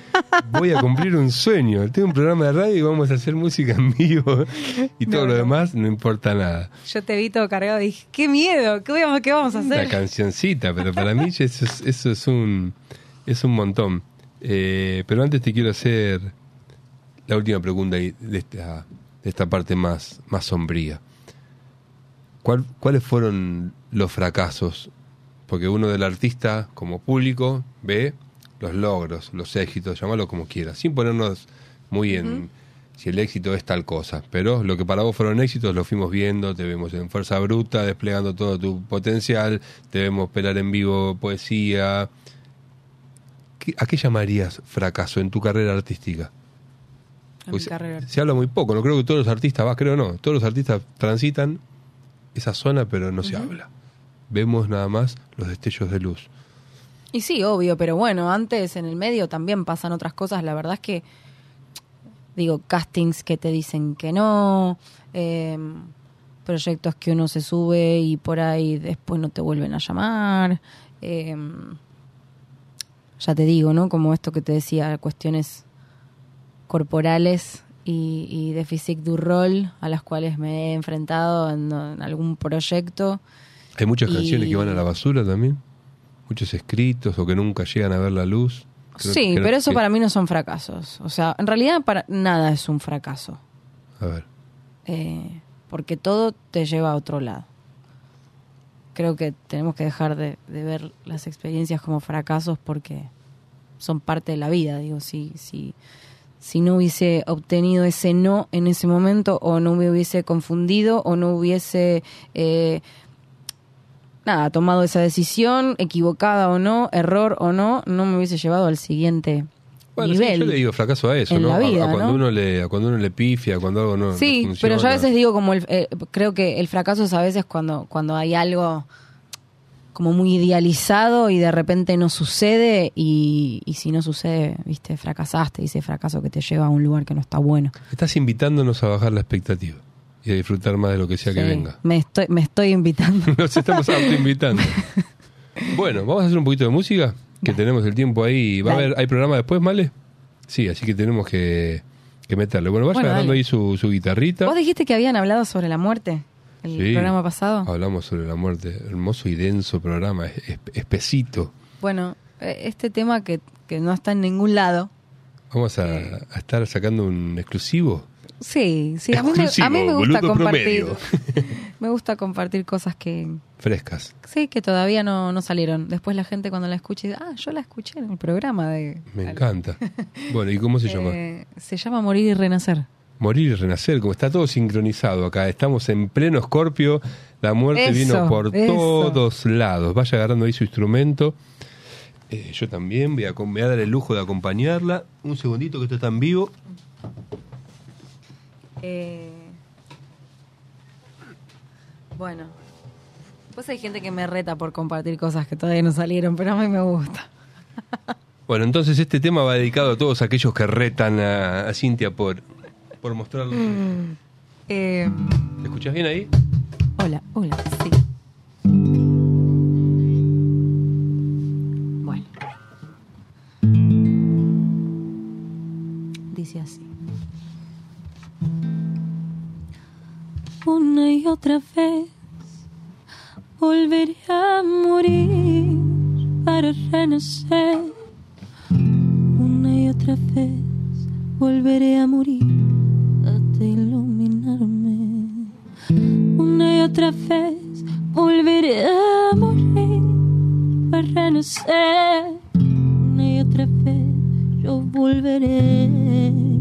voy a cumplir un sueño. Tengo un programa de radio y vamos a hacer música en vivo y todo No, lo demás no importa nada. Yo te vi todo cargado y dije, qué miedo, ¿qué vamos, qué vamos a hacer? cancioncita, pero para mí eso es, eso es un es un montón. Eh, pero antes te quiero hacer la última pregunta de esta, de esta parte más, más sombría. ¿Cuál- ¿Cuáles fueron los fracasos? Porque uno del artista como público ve los logros, los éxitos, llámalo como quieras, sin ponernos muy en si el éxito es tal cosa. Pero lo que para vos fueron éxitos lo fuimos viendo, te vemos en Fuerza Bruta, desplegando todo tu potencial, te vemos pelar en vivo poesía. ¿Qué- ¿A qué llamarías fracaso en tu carrera artística? Pues, carrera. Se habla muy poco, no creo que todos los artistas, va, creo no, todos los artistas transitan esa zona, pero no se habla. Vemos nada más los destellos de luz. Y sí, obvio, pero bueno, antes en el medio también pasan otras cosas. La verdad es que, digo, castings que te dicen que no, eh, proyectos que uno se sube y por ahí después no te vuelven a llamar. eh, ya te digo, ¿no? Como esto que te decía, cuestiones corporales y, y de physique du rol a las cuales me he enfrentado en, en algún proyecto. Hay muchas Y- canciones que van a la basura también, muchos escritos o que nunca llegan a ver la luz. Creo- sí, pero eso para mí no son fracasos. O sea, en realidad para nada es un fracaso. A ver, eh, porque todo te lleva a otro lado. creo que tenemos que dejar de, ver las experiencias como fracasos porque son parte de la vida. Digo, si, si, si no hubiese obtenido ese no en ese momento o no me hubiese confundido o no hubiese... Eh, nada, tomado esa decisión, equivocada o no, error o no, no me hubiese llevado al siguiente bueno, nivel. yo le digo fracaso a eso, ¿no? a, cuando uno le, cuando uno le pifia, cuando algo no. Sí, pero yo a veces digo como el, eh, creo que el fracaso es a veces cuando, cuando hay algo como muy idealizado y de repente no sucede y, y si no sucede, viste, fracasaste, dice fracaso que te lleva a un lugar que no está bueno. Estás invitándonos a bajar la expectativa y a disfrutar más de lo que sea que venga. Me estoy, me estoy invitando. Nos estamos autoinvitando. bueno, vamos a hacer un poquito de música, que tenemos el tiempo ahí. ¿Va a haber, ¿Hay programa después, Male? Sí, así que tenemos que, meterle. Bueno, vaya agarrando ahí su, su guitarrita. ¿Vos dijiste que habían hablado sobre la muerte? el programa pasado. Hablamos sobre la muerte. Hermoso y denso programa, espesito. Bueno, eh, este tema que, que no está en ningún lado. Vamos a, a estar sacando un exclusivo. Sí, sí, a mí, me, a mí me gusta compartir. me gusta compartir cosas que. Frescas. Sí, que todavía no, no salieron. Después la gente cuando la escuche dice, ah, yo la escuché en el programa de. Me encanta. bueno, ¿y cómo se llama? Eh, se llama Morir y Renacer. Morir y Renacer, como está todo sincronizado acá. Estamos en pleno escorpio. La muerte vino por todos lados. Vaya agarrando ahí su instrumento. Eh, yo también voy a, voy a dar el lujo de acompañarla. Un segundito que esto está en vivo. Eh, bueno, pues hay gente que me reta por compartir cosas que todavía no salieron, pero a mí me gusta. Bueno, entonces este tema va dedicado a todos aquellos que retan a, Cintia por, por mostrarlo. Eh, ¿Te escuchas bien ahí? Hola, hola, sí. Bueno. Dice así. Una y otra vez volveré a morir para renacer. Una y otra vez volveré a morir hasta iluminarme. Una y otra vez volveré a morir para renacer. Una y otra vez yo volveré.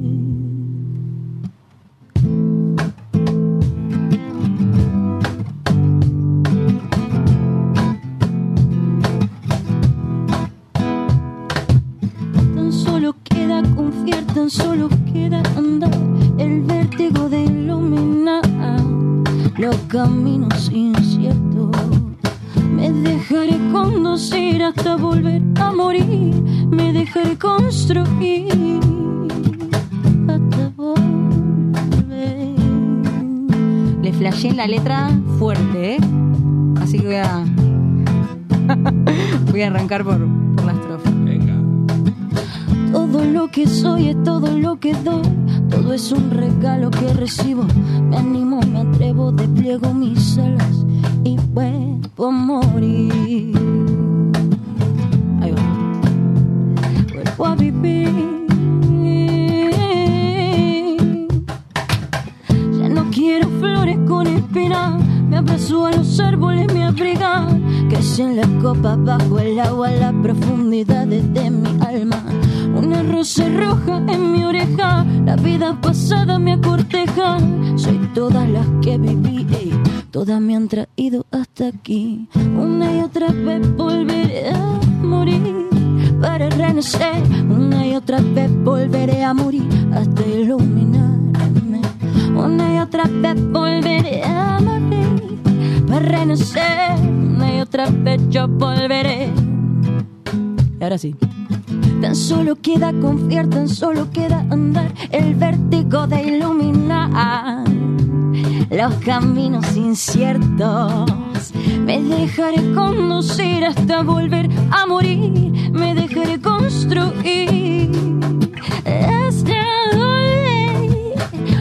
Caminos inciertos. Me dejaré conducir hasta volver a morir, me dejaré construir hasta volver. Le flashé en la letra fuerte, ¿eh? Así que voy a, voy a arrancar por, por la estrofa. Todo lo que soy es todo lo que doy. Todo es un regalo que recibo. Me animo, me atrevo, despliego mis alas y vuelvo a morir. Ahí va. Vuelvo a vivir. Ya no quiero flores con espinas. Me abrazo a los árboles, me abrigan. Que en la copa bajo el agua, las profundidades de mi alma rosa roja en mi oreja, la vida pasada me acorteja. Soy todas las que viví, todas me han traído hasta aquí. Una y otra vez volveré a morir para renacer. Una y otra vez volveré a morir hasta iluminarme. Una y otra vez volveré a morir para renacer. Una y otra vez yo volveré. Ahora sí. Tan solo queda confiar, tan solo queda andar el vértigo de iluminar los caminos inciertos. Me dejaré conducir hasta volver a morir, me dejaré construir hasta volver.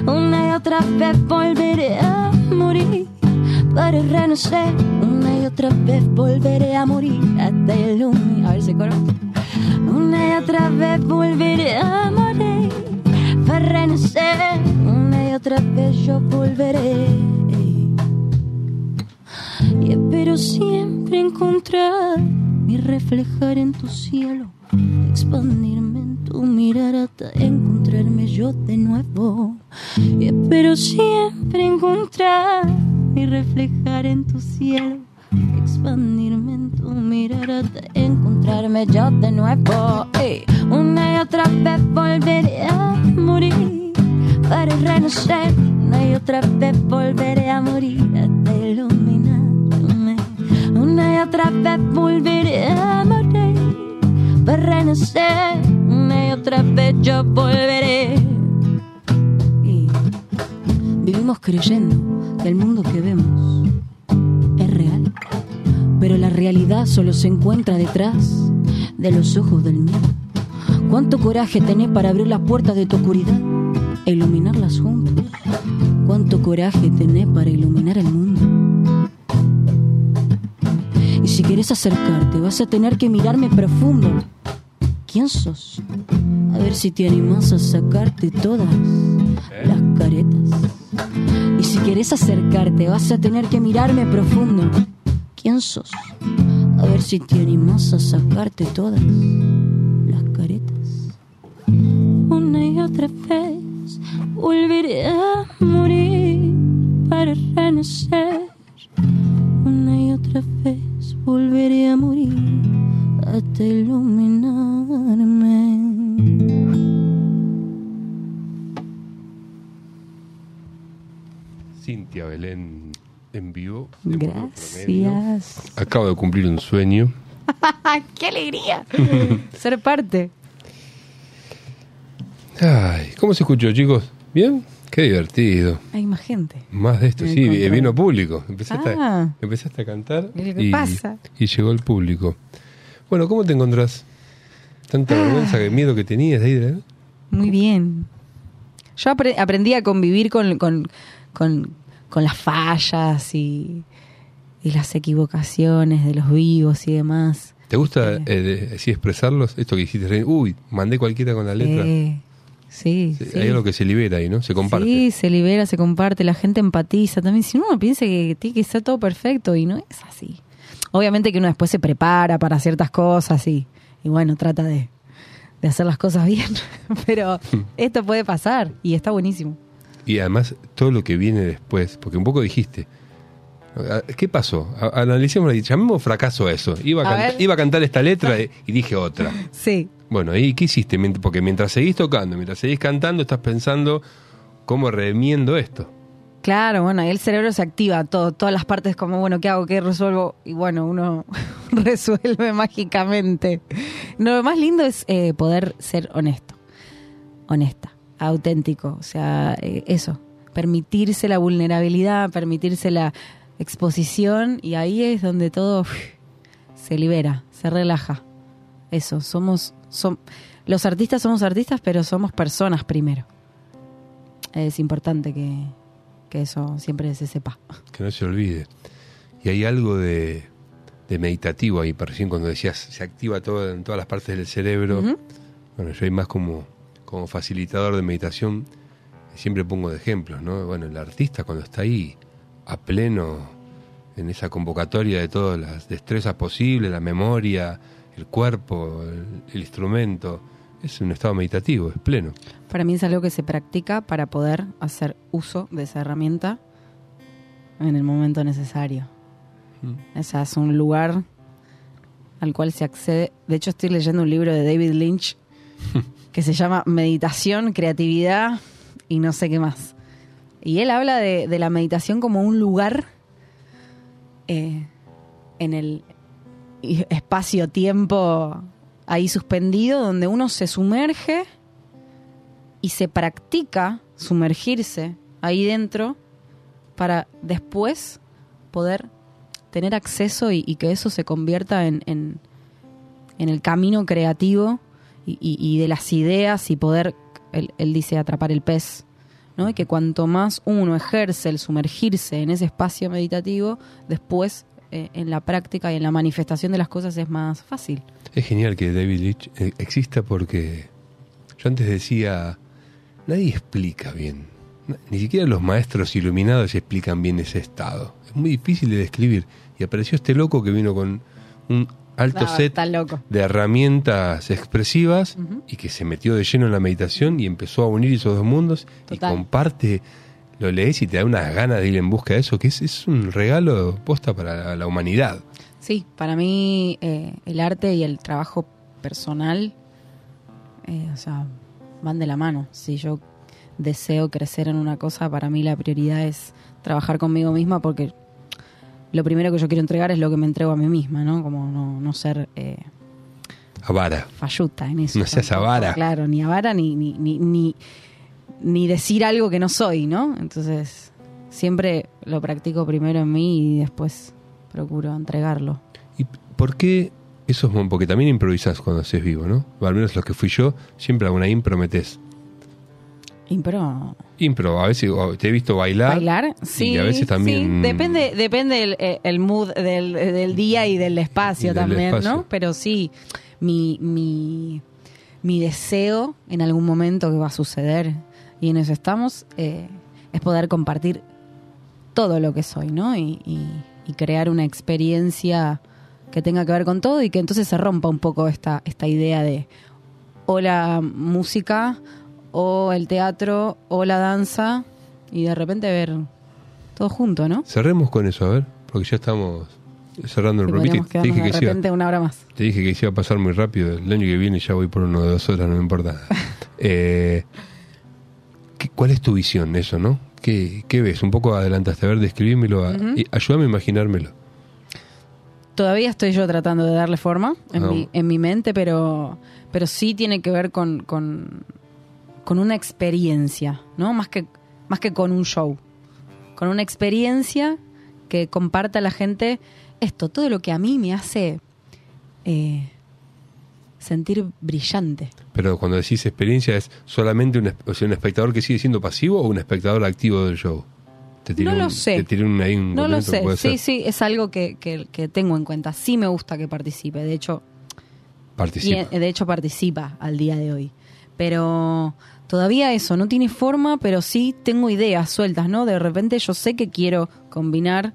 Una y otra vez volveré a morir para renacer. Una y otra vez volveré a morir hasta iluminar. A ver si coro. Una y otra vez volveré a morir para renacer. Una y otra vez yo volveré. Y Espero siempre encontrar y reflejar en tu cielo, expandirme en tu mirar hasta encontrarme yo de nuevo. Y espero siempre encontrar y reflejar en tu cielo, expandirme en tu mirar hasta encontrarme yo de nuevo. Una y otra vez volveré a morir para renacer. Una y otra vez volveré a morir hasta iluminarme. Una y otra vez volveré a morir para renacer. Una y otra vez yo volveré. Vivimos creyendo que el mundo que vemos pero la realidad solo se encuentra detrás de los ojos del miedo. ¿Cuánto coraje tenés para abrir las puertas de tu oscuridad e iluminarlas juntos? ¿Cuánto coraje tenés para iluminar el mundo? Y si quieres acercarte, vas a tener que mirarme profundo. ¿Quién sos? A ver si te animas a sacarte todas las caretas. Y si quieres acercarte, vas a tener que mirarme profundo. ¿Quién sos? A ver si te animas a sacarte todas las caretas. Una y otra vez volveré a morir para renacer. Una y otra vez volveré a morir hasta iluminarme. Cintia Belén en vivo. Gracias. Acabo de cumplir un sueño. ¡Qué alegría! Ser parte. Ay, ¿cómo se escuchó, chicos? ¿Bien? Qué divertido. Hay más gente. Más de esto, Me sí, encontré. vino público. Empezaste, Ah. a, empezaste a cantar ¿Y qué y, pasa? y llegó el público. Bueno, ¿cómo te encontrás? Tanta Ah. vergüenza, que miedo que tenías de ir. ¿eh? Muy bien. Yo apre- aprendí a convivir con, con, con, con las fallas y, y las equivocaciones de los vivos y demás. ¿Te gusta Eh. eh, de- expresarlos? Esto que hiciste, recién, uy, mandé cualquiera con la letra. Eh, sí, Sí, sí. Hay algo que se libera ahí, ¿no? Se comparte. Sí, se libera, se comparte, la gente empatiza. También si uno piensa que tiene que estar todo perfecto y no es así. Obviamente que uno después se prepara para ciertas cosas y, y bueno, trata de, de hacer las cosas bien. Pero esto puede pasar y está buenísimo. Y además todo lo que viene después, porque un poco dijiste, ah, ¿qué pasó? Analicemos, llamemos fracaso a eso. Iba a, A canta- ver. iba a cantar esta letra y, y dije otra. Sí, Bueno, ¿y qué hiciste? Porque mientras seguís tocando, mientras seguís cantando, estás pensando cómo remiendo esto. Claro, bueno, ahí el cerebro se activa, todo, todas las partes como, bueno, ¿qué hago? ¿Qué resuelvo? Y bueno, uno resuelve mágicamente. No, lo más lindo es eh, poder ser honesto, honesta, auténtico, o sea, eh, eso, permitirse la vulnerabilidad, permitirse la exposición y ahí es donde todo se libera, se relaja. Eso, somos, som- los artistas somos artistas, pero somos personas primero. Es importante que, que eso siempre se sepa. Que no se olvide. Y hay algo de, de meditativo ahí, recién cuando decías, se activa todo en todas las partes del cerebro. Bueno, yo hay más como, como facilitador de meditación, siempre pongo de ejemplos, ¿no? Bueno, el artista cuando está ahí a pleno en esa convocatoria de todas las destrezas posibles, la memoria, el cuerpo, el, el instrumento, es un estado meditativo, es pleno. Para mí es algo que se practica para poder hacer uso de esa herramienta en el momento necesario. O sea, es un lugar al cual se accede. De hecho, estoy leyendo un libro de David Lynch que se llama Meditación, Creatividad y no sé qué más. Y él habla de, de la meditación como un lugar eh, en el espacio-tiempo ahí suspendido donde uno se sumerge y se practica sumergirse ahí dentro para después poder tener acceso y, que eso se convierta en, en el camino creativo y, y- de las ideas y poder, él, él dice, atrapar el pez. ¿no? Y que cuanto más uno ejerce el sumergirse en ese espacio meditativo, después eh, en la práctica y en la manifestación de las cosas es más fácil. Es genial que David Leitch eh, exista porque yo antes decía, nadie explica bien. Ni siquiera los maestros iluminados explican bien ese estado. Es muy difícil de describir. Y apareció este loco que vino con un alto No, set de herramientas expresivas y que se metió de lleno en la meditación y empezó a unir esos dos mundos Total. y comparte, lo lees y te da unas ganas de ir en busca de eso, que es, es un regalo posta para la, la humanidad. Sí, para mí eh, el arte y el trabajo personal, eh, o sea, van de la mano. Si yo deseo crecer en una cosa, para mí la prioridad es trabajar conmigo misma porque lo primero que yo quiero entregar es lo que me entrego a mí misma, ¿no? Como no, no ser eh, Avara. falluta en eso. No seas tampoco. avara. Claro, ni avara ni, ni, ni, ni, ni decir algo que no soy, ¿no? Entonces, siempre lo practico primero en mí y después procuro entregarlo. ¿Y por qué eso es porque también improvisás cuando haces vivo, ¿no? O al menos los que fui yo, siempre alguna impro metés. Impro. Impro, a veces o te he visto bailar. ¿Bailar? Sí. Y a veces también. sí. Depende, depende el, eh, el mood del, del día y del espacio Y del también, espacio. ¿no? Pero sí, mi, mi, mi deseo en algún momento que va a suceder, y en eso estamos, eh, es poder compartir todo lo que soy, ¿no? Y, y- y crear una experiencia que tenga que ver con todo y que entonces se rompa un poco esta, esta idea de o la música o el teatro o la danza y de repente ver todo junto, ¿no? Cerremos con eso, a ver, porque ya estamos cerrando el programa. podríamos Te, dije quedarnos que de se iba- repente una hora más. te dije que se iba a pasar muy rápido. El año que viene ya voy por uno de dos horas, no me importa. Eh, ¿qué- ¿Cuál es tu visión de eso, no? ¿Qué, qué ves? Un poco adelantaste. A ver, describímelo. a- y ayúdame a imaginármelo. Todavía estoy yo tratando de darle forma en, Ah. mi, en mi mente, pero, pero sí tiene que ver con, con, con una experiencia, ¿no? Más que, más que con un show. Con una experiencia que comparta la gente esto, todo lo que a mí me hace eh, sentir brillante. Pero cuando decís experiencia, ¿es solamente un, o sea, un espectador que sigue siendo pasivo o un espectador activo del show? Te No lo un- sé. Te tiré un, ahí un No lo sé, sí, ser. sí, es algo que, que, que tengo en cuenta. Sí me gusta que participe, de hecho, Participa. eh, de hecho participa al día de hoy. Pero todavía eso, no tiene forma, pero sí tengo ideas sueltas, ¿no? De repente yo sé que quiero combinar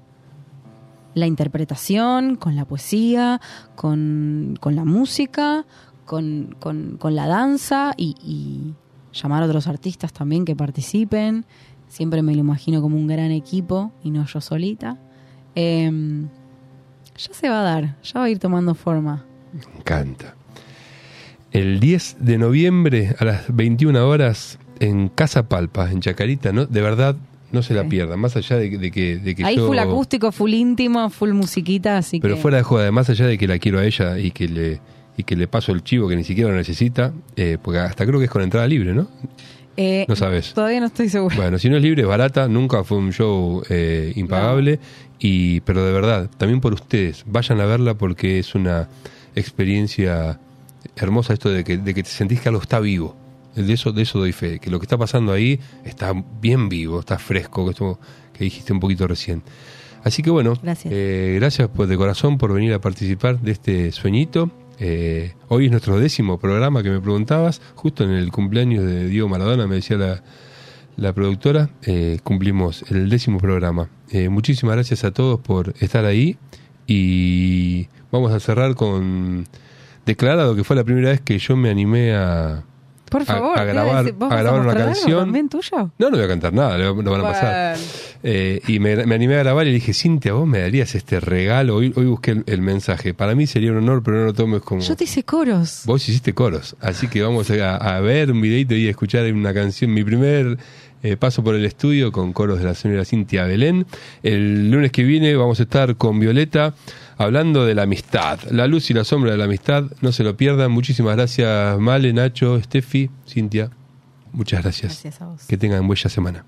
la interpretación con la poesía, con, con la música, con, con- la danza y, y llamar a otros artistas también que participen. Siempre me lo imagino como un gran equipo y no yo solita. Em, ya se va a dar, ya va a ir tomando forma. Me encanta. El 10 de noviembre a las 21 horas en Casa Palpa, en Chacarita, ¿no? De verdad, no se la pierdan. Más allá de, que- de que, de que Ahí yo- full acústico, full íntimo, full musiquita, así Pero que... fuera de joda, más allá de que la quiero a ella y que le y que le paso el chivo que ni siquiera lo necesita, eh, porque hasta creo que es con entrada libre, ¿no? Eh, No sabes. Todavía no estoy segura. Bueno, si no es libre, es barata, nunca fue un show eh, impagable, y pero de verdad, también por ustedes, vayan a verla porque es una experiencia hermosa esto de que, de que te sentís que algo está vivo. De eso, de eso doy fe, que lo que está pasando ahí está bien vivo, está fresco, que esto que dijiste un poquito recién. Así que bueno, Gracias. eh, gracias pues, de corazón por venir a participar de este sueñito. Eh, hoy es nuestro décimo programa que me preguntabas, justo en el cumpleaños de Diego Maradona, me decía la, la productora, eh, cumplimos el décimo programa. Muchísimas gracias a todos por estar ahí y vamos a cerrar con declarado que fue la primera vez que yo me animé a, Por favor, a grabar- ¿vos a grabar una canción? también tuyo? No, no voy a cantar nada, lo, lo van a pasar. Bueno. Eh, y me, me animé a grabar y le dije, Cintia, vos me darías este regalo. Hoy, hoy busqué el, el mensaje. Para mí sería un honor, pero no lo tomes como... Yo te hice coros. Vos hiciste coros, así que vamos a, a ver un videito y a escuchar una canción. Mi primer eh, paso por el estudio con coros de la señora Cintia Belén. El lunes que viene vamos a estar con Violeta hablando de la amistad, la luz y la sombra de la amistad. No se lo pierdan. Muchísimas gracias, Male, Nacho, Steffi, Cintia. Muchas gracias. Gracias a vos. Que tengan buena semana.